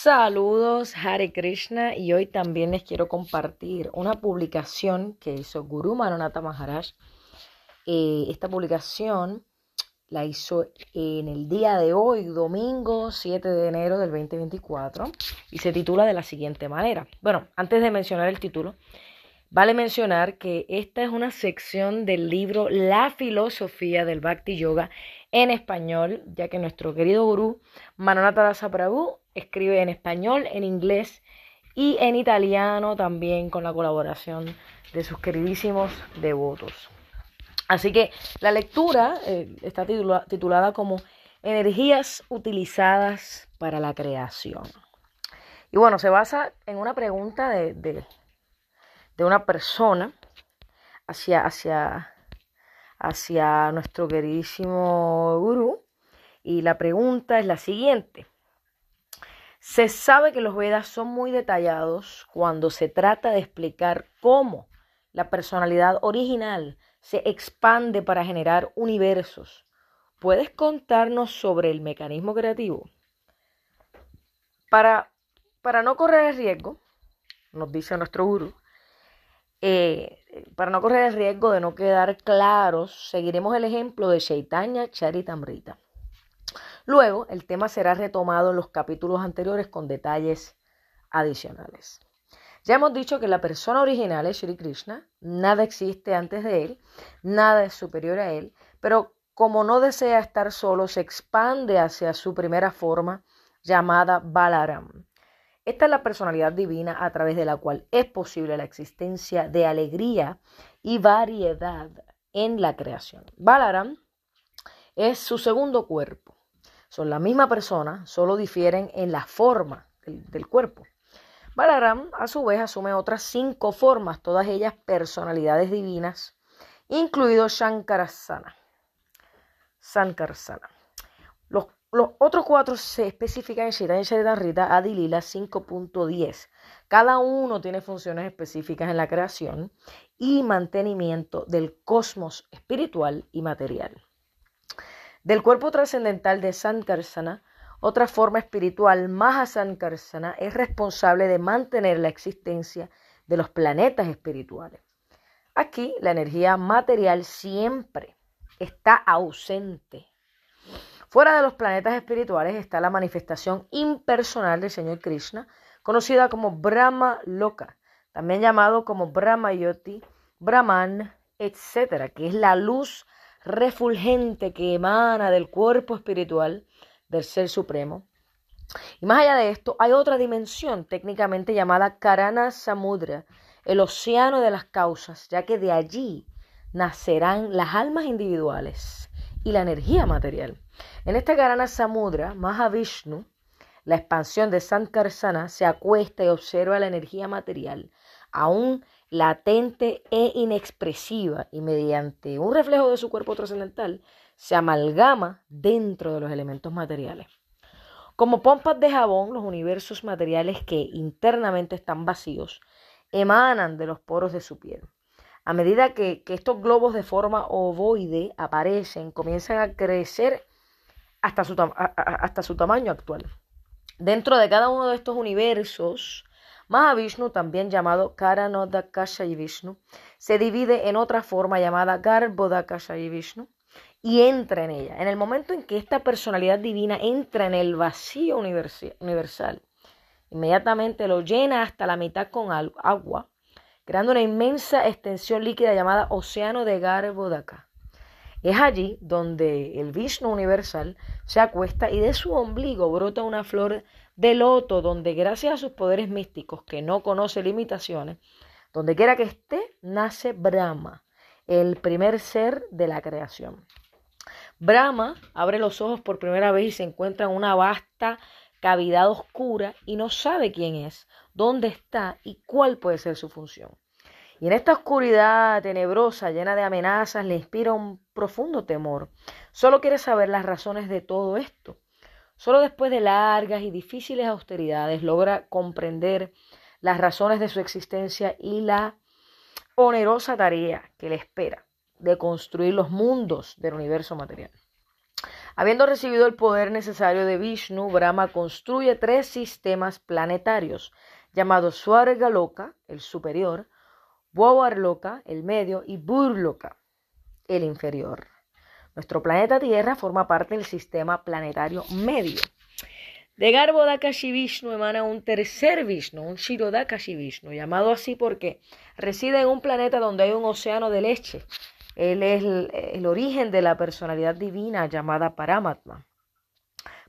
Saludos, Hare Krishna, y hoy también les quiero compartir una publicación que hizo Guru Manonata Maharaj. Eh, esta publicación la hizo en el día de hoy, domingo 7 de enero del 2024, y se titula de la siguiente manera. Bueno, antes de mencionar el título, vale mencionar que esta es una sección del libro La filosofía del Bhakti Yoga en español, ya que nuestro querido gurú Manonata Dasa Prabhu escribe en español, en inglés y en italiano también con la colaboración de sus queridísimos devotos. Así que la lectura eh, está titulada como Energías utilizadas para la creación. Y bueno, se basa en una pregunta de, de, una persona hacia, hacia, hacia nuestro queridísimo gurú. Y la pregunta es la siguiente. Se sabe que los Vedas son muy detallados cuando se trata de explicar cómo la personalidad original se expande para generar universos. ¿Puedes contarnos sobre el mecanismo creativo? Para, para no correr el riesgo, nos dice nuestro gurú, eh, para no correr el riesgo de no quedar claros, seguiremos el ejemplo de Chaitanya Charitamrita. Luego, el tema será retomado en los capítulos anteriores con detalles adicionales. Ya hemos dicho que la persona original es Sri Krishna, nada existe antes de él, nada es superior a él, pero como no desea estar solo, se expande hacia su primera forma llamada Balaram. Esta es la personalidad divina a través de la cual es posible la existencia de alegría y variedad en la creación. Balaram es su segundo cuerpo son la misma persona, solo difieren en la forma del, cuerpo. Balaram, a su vez, asume otras cinco formas, todas ellas personalidades divinas, incluido Shankarasana. Sankarsana. Los, los, otros cuatro se especifican en Chaitanya Charitamrita Adilila 5.10. Cada uno tiene funciones específicas en la creación y mantenimiento del cosmos espiritual y material. Del cuerpo trascendental de Sankarsana, otra forma espiritual, Mahasankarsana, es responsable de mantener la existencia de los planetas espirituales. Aquí la energía material siempre está ausente. Fuera de los planetas espirituales está la manifestación impersonal del Señor Krishna, conocida como Brahma Loka, también llamado como Brahma Yoti, Brahman, etc., que es la luz refulgente que emana del cuerpo espiritual del Ser Supremo. Y más allá de esto, hay otra dimensión técnicamente llamada Karana Samudra, el océano de las causas, ya que de allí nacerán las almas individuales y la energía material. En esta Karana Samudra, Mahavishnu, la expansión de Sankarsana, se acuesta y observa la energía material, aún latente e inexpresiva y mediante un reflejo de su cuerpo trascendental se amalgama dentro de los elementos materiales. Como pompas de jabón, los universos materiales que internamente están vacíos emanan de los poros de su piel. A medida que, estos globos de forma ovoide aparecen, comienzan a crecer hasta su, hasta su tamaño actual. Dentro de cada uno de estos universos Mahavishnu, también llamado Karanodakashayi Vishnu, se divide en otra forma llamada Garbhodakashayi Vishnu y entra en ella. En el momento en que esta personalidad divina entra en el vacío universal, inmediatamente lo llena hasta la mitad con agua, creando una inmensa extensión líquida llamada Océano de Garbhodaka. Es allí donde el Vishnu universal se acuesta y de su ombligo brota una flor de loto, donde gracias a sus poderes místicos, que no conoce limitaciones, donde quiera que esté, nace Brahma, el primer ser de la creación. Brahma abre los ojos por primera vez y se encuentra en una vasta cavidad oscura y no sabe quién es, dónde está y cuál puede ser su función. Y en esta oscuridad tenebrosa, llena de amenazas, le inspira un profundo temor. Solo quiere saber las razones de todo esto. Solo después de largas y difíciles austeridades logra comprender las razones de su existencia y la onerosa tarea que le espera de construir los mundos del universo material. Habiendo recibido el poder necesario de Vishnu, Brahma construye tres sistemas planetarios llamados Swargaloka, el superior, Bhuvarloka, el medio, y Burloka, el inferior. Nuestro planeta Tierra forma parte del sistema planetario medio. De Garbhodakashi Vishnu emana un tercer Vishnu, un Shirodakashi Vishnu, llamado así porque reside en un planeta donde hay un océano de leche. Él es el, el origen de la personalidad divina llamada Paramatma.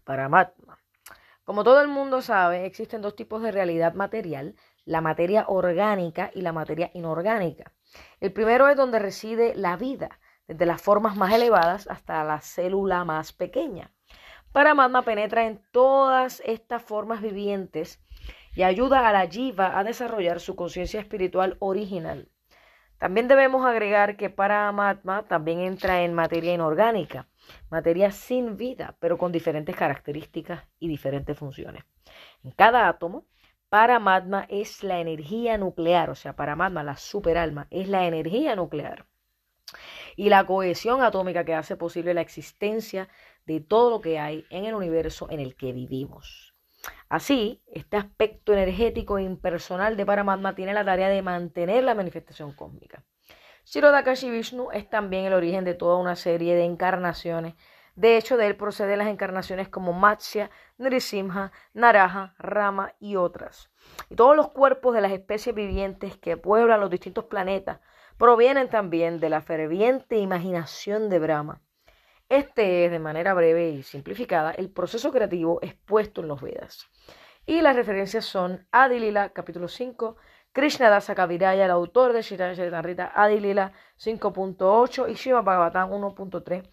Paramatma. Como todo el mundo sabe, existen dos tipos de realidad material, la materia orgánica y la materia inorgánica. El primero es donde reside la vida, desde las formas más elevadas hasta la célula más pequeña. Paramatma penetra en todas estas formas vivientes y ayuda a la jiva a desarrollar su conciencia espiritual original. También debemos agregar que Paramatma también entra en materia inorgánica, materia sin vida, pero con diferentes características y diferentes funciones. En cada átomo, Paramatma es la energía nuclear, o sea, Paramatma, la superalma, es la energía nuclear y la cohesión atómica que hace posible la existencia de todo lo que hay en el universo en el que vivimos. Así, este aspecto energético e impersonal de Paramatma tiene la tarea de mantener la manifestación cósmica. Shirodakashi Vishnu es también el origen de toda una serie de encarnaciones. De hecho, de él proceden las encarnaciones como Matsya, Nrisimha, Naraha, Rama y otras. Y todos los cuerpos de las especies vivientes que pueblan los distintos planetas provienen también de la ferviente imaginación de Brahma. Este es, de manera breve y simplificada, el proceso creativo expuesto en los Vedas. Y las referencias son Adilila, capítulo 5, Krishnadasa Kaviraya, el autor de Shiraya Charitamrita, Adilila 5.8 y Shiva Bhagavatam 1.3.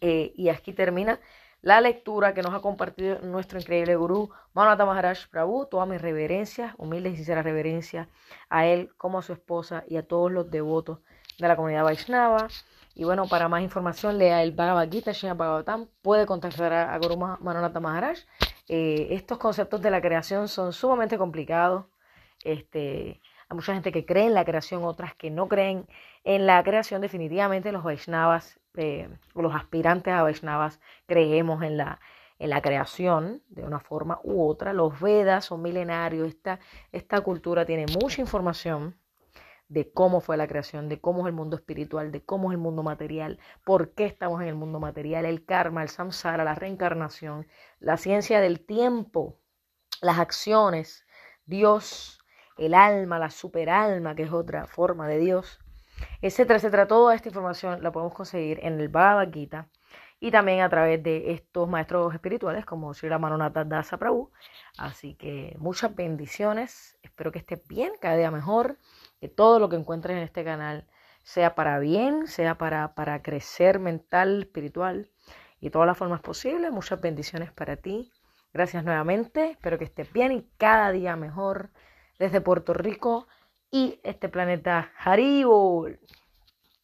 Eh, y aquí termina la lectura que nos ha compartido nuestro increíble gurú Manata Maharaj Prabhu. Todas mis reverencias, humildes y sinceras reverencias a él como a su esposa y a todos los devotos de la comunidad Vaishnava. Y bueno, para más información, lea el Bhagavad Gita, Srimad Bhagavatam. Puede contactar a, Guru Manonata Maharaj. Eh, estos conceptos de la creación son sumamente complicados. Este, hay mucha gente que cree en la creación, otras que no creen en la creación. Definitivamente los Vaishnavas, eh, los aspirantes a Vaishnavas, creemos en la, en la creación de una forma u otra. Los Vedas son milenarios. Esta, esta cultura tiene mucha información de cómo fue la creación, de cómo es el mundo espiritual, de cómo es el mundo material, por qué estamos en el mundo material, el karma, el samsara, la reencarnación, la ciencia del tiempo, las acciones, Dios, el alma, la superalma, que es otra forma de Dios, etcétera, etcétera. Toda esta información la podemos conseguir en el Bhagavad Gita y también a través de estos maestros espirituales como Sri Ramanatha Dasa Prabhu. Así que muchas bendiciones, espero que estés bien, cada día mejor que todo lo que encuentres en este canal sea para bien, sea para, para crecer mental, espiritual y todas las formas posibles. Muchas bendiciones para ti. Gracias nuevamente. Espero que estés bien y cada día mejor desde Puerto Rico y este planeta Haribol.